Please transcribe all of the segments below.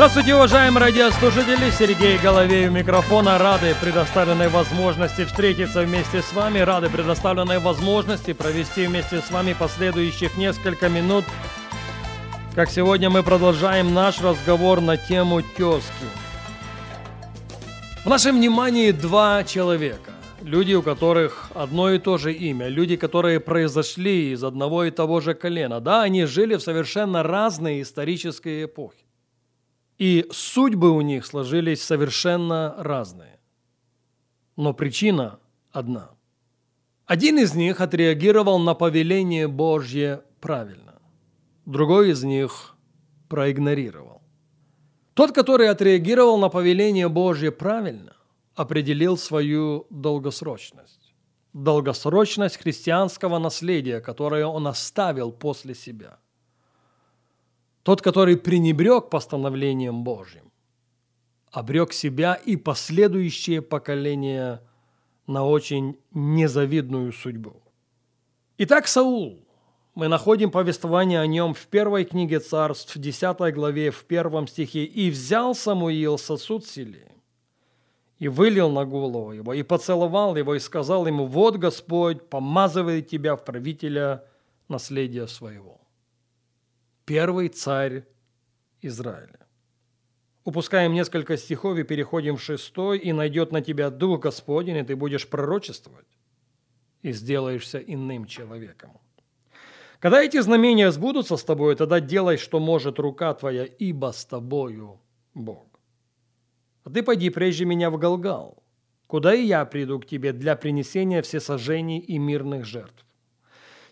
Здравствуйте, уважаемые радиослушатели! Сергей Головей у микрофона. Рады предоставленной возможности встретиться вместе с вами. Рады предоставленной возможности провести вместе с вами последующих несколько минут. Как сегодня мы продолжаем наш разговор на тему тезки. В нашем внимании два человека. Люди, у которых одно и то же имя. Люди, которые произошли из одного и того же колена. Да, они жили в совершенно разные исторические эпохи. И судьбы у них сложились совершенно разные. Но причина одна. Один из них отреагировал на повеление Божье правильно. Другой из них проигнорировал. Тот, который отреагировал на повеление Божье правильно, определил свою долгосрочность. Долгосрочность христианского наследия, которое он оставил после себя – тот, который пренебрег постановлением Божьим, обрек себя и последующие поколения на очень незавидную судьбу. Итак, Саул. Мы находим повествование о нем в первой книге царств, в 10 главе, в первом стихе. «И взял Самуил сосуд сели, и вылил на голову его, и поцеловал его, и сказал ему, «Вот Господь помазывает тебя в правителя наследия своего» первый царь Израиля. Упускаем несколько стихов и переходим в шестой, и найдет на тебя Дух Господень, и ты будешь пророчествовать, и сделаешься иным человеком. Когда эти знамения сбудутся с тобой, тогда делай, что может рука твоя, ибо с тобою Бог. А ты пойди прежде меня в Галгал, куда и я приду к тебе для принесения всесожжений и мирных жертв.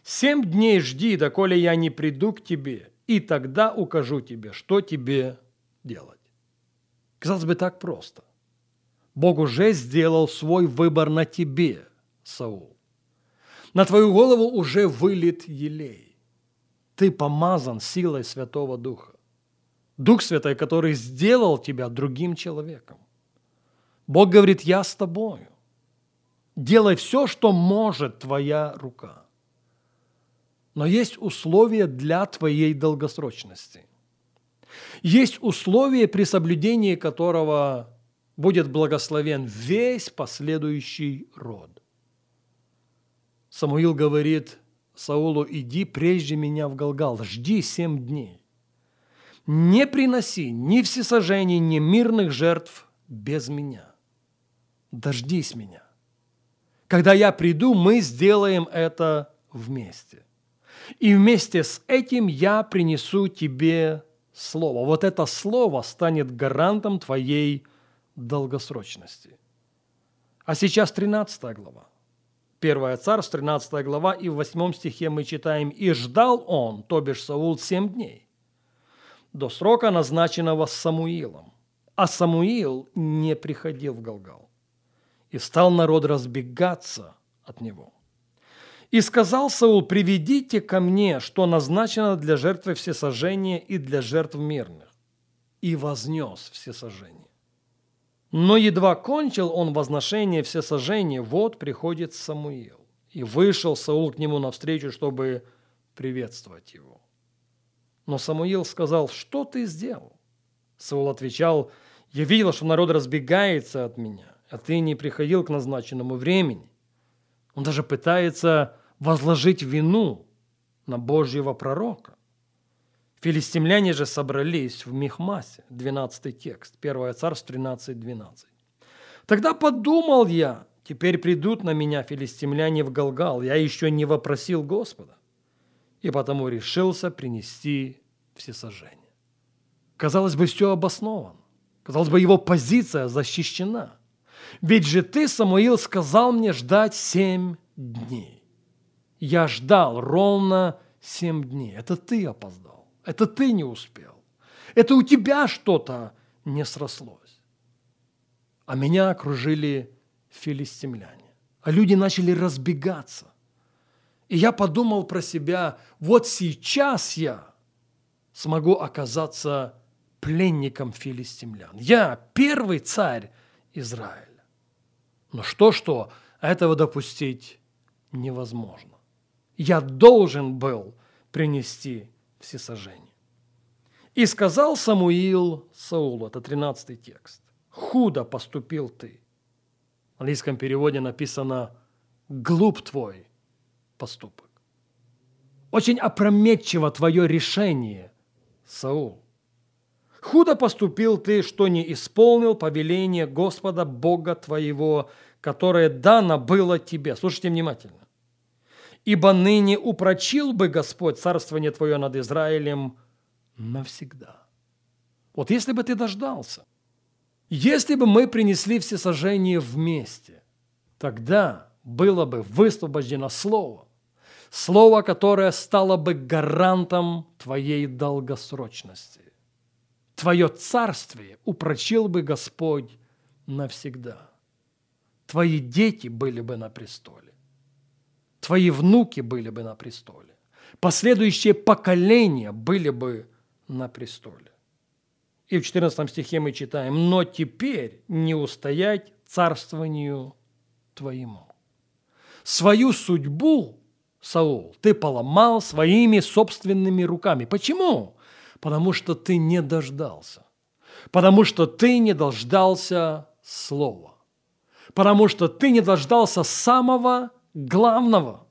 Семь дней жди, доколе я не приду к тебе, и тогда укажу тебе, что тебе делать. Казалось бы, так просто. Бог уже сделал свой выбор на тебе, Саул. На твою голову уже вылит елей. Ты помазан силой Святого Духа. Дух Святой, который сделал тебя другим человеком. Бог говорит, я с тобою. Делай все, что может твоя рука. Но есть условия для твоей долгосрочности. Есть условия, при соблюдении которого будет благословен весь последующий род. Самуил говорит Саулу, иди прежде меня в Галгал, жди семь дней. Не приноси ни всесожжений, ни мирных жертв без меня. Дождись меня. Когда я приду, мы сделаем это вместе. И вместе с этим я принесу тебе слово. Вот это слово станет гарантом твоей долгосрочности. А сейчас 13 глава. Первая царств, 13 глава, и в 8 стихе мы читаем «И ждал он, то бишь Саул, семь дней, до срока, назначенного Самуилом. А Самуил не приходил в Галгал. И стал народ разбегаться от него». И сказал Саул, приведите ко мне, что назначено для жертвы всесожжения и для жертв мирных. И вознес всесожжение. Но едва кончил он возношение всесожжения, вот приходит Самуил. И вышел Саул к нему навстречу, чтобы приветствовать его. Но Самуил сказал, что ты сделал? Саул отвечал, я видел, что народ разбегается от меня, а ты не приходил к назначенному времени. Он даже пытается возложить вину на Божьего пророка. Филистимляне же собрались в Михмасе, 12 текст, 1 царств 13, 12. Тогда подумал я, теперь придут на меня филистимляне в Галгал, я еще не вопросил Господа, и потому решился принести всесожжение. Казалось бы, все обосновано. Казалось бы, его позиция защищена. Ведь же ты, Самуил, сказал мне ждать семь дней. Я ждал ровно семь дней. Это ты опоздал. Это ты не успел. Это у тебя что-то не срослось. А меня окружили филистимляне. а люди начали разбегаться. И я подумал про себя, вот сейчас я смогу оказаться пленником филистимлян. Я первый царь Израиля. Но что-что, этого допустить невозможно. Я должен был принести всесожжение. И сказал Самуил Саулу, это 13 текст, «Худо поступил ты». В английском переводе написано «глуп твой поступок». Очень опрометчиво твое решение, Саул. Худо поступил ты, что не исполнил повеление Господа Бога твоего, которое дано было тебе. Слушайте внимательно. Ибо ныне упрочил бы Господь царствование твое над Израилем – навсегда. Вот если бы ты дождался, если бы мы принесли все сожжения вместе, тогда было бы высвобождено Слово, Слово, которое стало бы гарантом твоей долгосрочности. Твое царствие упрочил бы Господь навсегда. Твои дети были бы на престоле. Твои внуки были бы на престоле. Последующие поколения были бы на престоле. И в 14 стихе мы читаем, «Но теперь не устоять царствованию твоему». Свою судьбу, Саул, ты поломал своими собственными руками. Почему? Потому что ты не дождался. Потому что ты не дождался слова. Потому что ты не дождался самого главного.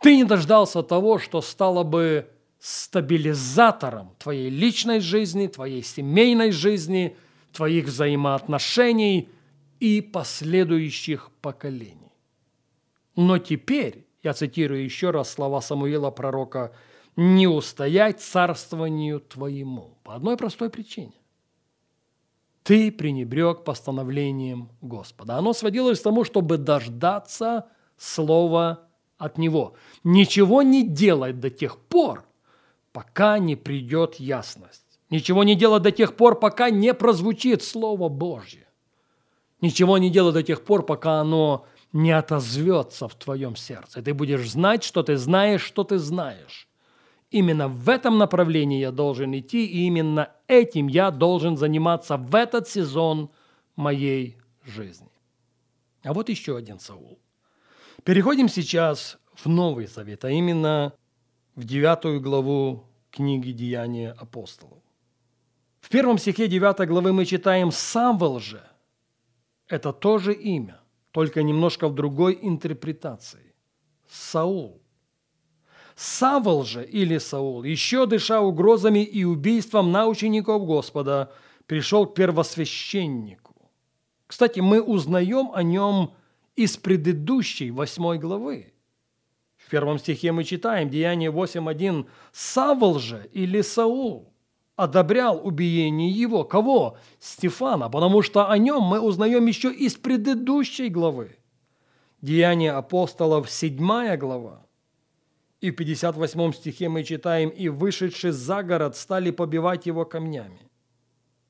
Ты не дождался того, что стало бы стабилизатором твоей личной жизни, твоей семейной жизни, твоих взаимоотношений и последующих поколений. Но теперь, я цитирую еще раз слова Самуила пророка, не устоять царствованию твоему. По одной простой причине. Ты пренебрег постановлением Господа. Оно сводилось к тому, чтобы дождаться слова от Него. Ничего не делать до тех пор, пока не придет ясность. Ничего не делать до тех пор, пока не прозвучит Слово Божье. Ничего не делать до тех пор, пока оно не отозвется в твоем сердце. Ты будешь знать, что ты знаешь, что ты знаешь. Именно в этом направлении я должен идти, и именно этим я должен заниматься в этот сезон моей жизни. А вот еще один Саул. Переходим сейчас в Новый Завет, а именно в девятую главу книги «Деяния апостолов». В первом стихе 9 главы мы читаем «Савол же». Это тоже имя, только немножко в другой интерпретации. Саул. Савол же или Саул, еще дыша угрозами и убийством на учеников Господа, пришел к первосвященнику. Кстати, мы узнаем о нем из предыдущей восьмой главы. В первом стихе мы читаем, Деяние 8.1, «Савл же или Саул одобрял убиение его». Кого? Стефана, потому что о нем мы узнаем еще из предыдущей главы. Деяние апостолов, 7 глава. И в 58 стихе мы читаем, «И вышедшие за город стали побивать его камнями.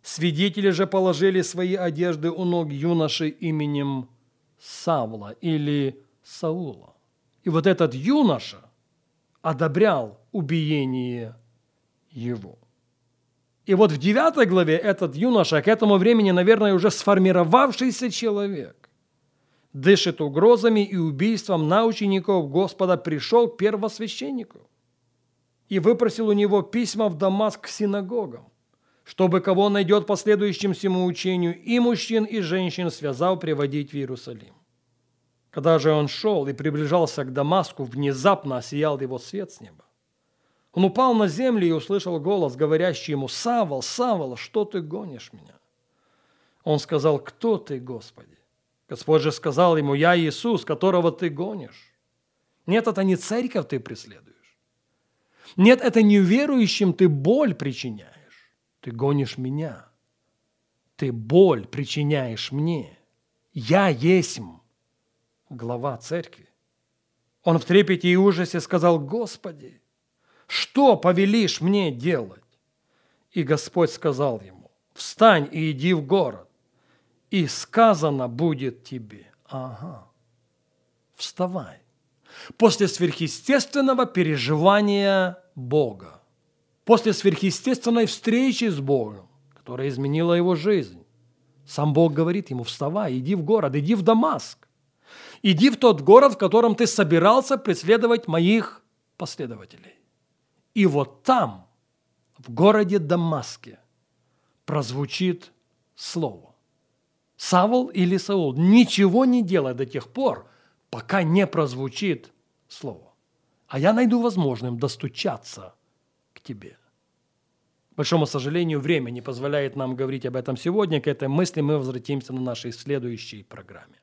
Свидетели же положили свои одежды у ног юноши именем Савла или Саула. И вот этот юноша одобрял убиение его. И вот в 9 главе этот юноша, к этому времени, наверное, уже сформировавшийся человек, дышит угрозами и убийством на учеников Господа, пришел к первосвященнику и выпросил у него письма в Дамаск к синагогам, чтобы кого найдет последующим всему учению и мужчин, и женщин, связал приводить в Иерусалим. Когда же он шел и приближался к Дамаску, внезапно осиял его свет с неба. Он упал на землю и услышал голос, говорящий ему, «Савол, Савол, что ты гонишь меня?» Он сказал, «Кто ты, Господи?» Господь же сказал ему, «Я Иисус, которого ты гонишь». Нет, это не церковь ты преследуешь. Нет, это неверующим ты боль причиняешь. Ты гонишь меня. Ты боль причиняешь мне. Я есмь глава церкви. Он в трепете и ужасе сказал, «Господи, что повелишь мне делать?» И Господь сказал ему, «Встань и иди в город, и сказано будет тебе». Ага. вставай. После сверхъестественного переживания Бога, после сверхъестественной встречи с Богом, которая изменила его жизнь, сам Бог говорит ему, вставай, иди в город, иди в Дамаск. Иди в тот город, в котором ты собирался преследовать моих последователей. И вот там, в городе Дамаске, прозвучит слово. Савол или Саул, ничего не делай до тех пор, пока не прозвучит слово. А я найду возможным достучаться к тебе. К большому сожалению, время не позволяет нам говорить об этом сегодня. К этой мысли мы возвратимся на нашей следующей программе.